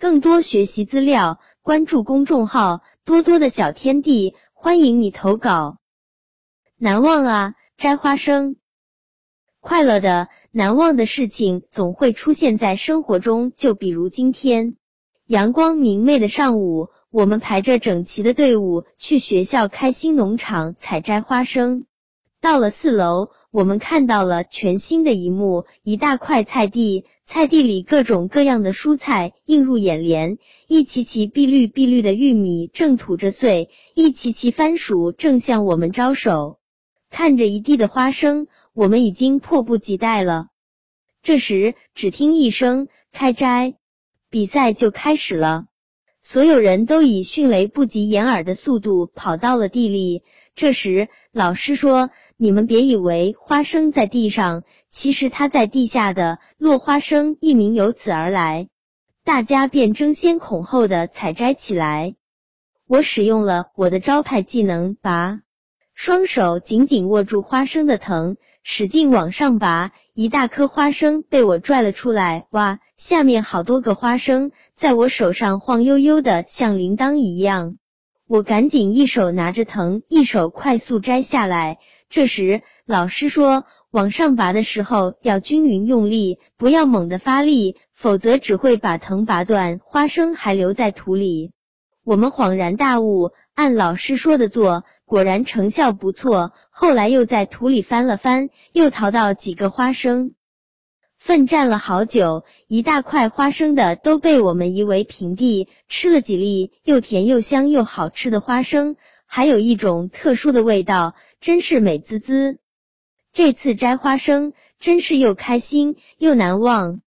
更多学习资料，关注公众号“多多的小天地”，欢迎你投稿。难忘啊，摘花生。快乐的、难忘的事情总会出现在生活中，就比如今天，阳光明媚的上午，我们排着整齐的队伍去学校开心农场采摘花生。到了四楼，我们看到了全新的一幕：一大块菜地，菜地里各种各样的蔬菜映入眼帘，一齐齐碧绿碧绿的玉米正吐着穗，一齐齐番薯正向我们招手。看着一地的花生，我们已经迫不及待了。这时，只听一声“开摘”，比赛就开始了。所有人都以迅雷不及掩耳的速度跑到了地里。这时，老师说：“你们别以为花生在地上，其实它在地下的。”落花生一名由此而来，大家便争先恐后的采摘起来。我使用了我的招牌技能——拔。双手紧紧握住花生的藤，使劲往上拔，一大颗花生被我拽了出来。哇，下面好多个花生在我手上晃悠悠的，像铃铛一样。我赶紧一手拿着藤，一手快速摘下来。这时老师说，往上拔的时候要均匀用力，不要猛地发力，否则只会把藤拔断，花生还留在土里。我们恍然大悟，按老师说的做。果然成效不错，后来又在土里翻了翻，又淘到几个花生。奋战了好久，一大块花生的都被我们夷为平地。吃了几粒又甜又香又好吃的花生，还有一种特殊的味道，真是美滋滋。这次摘花生真是又开心又难忘。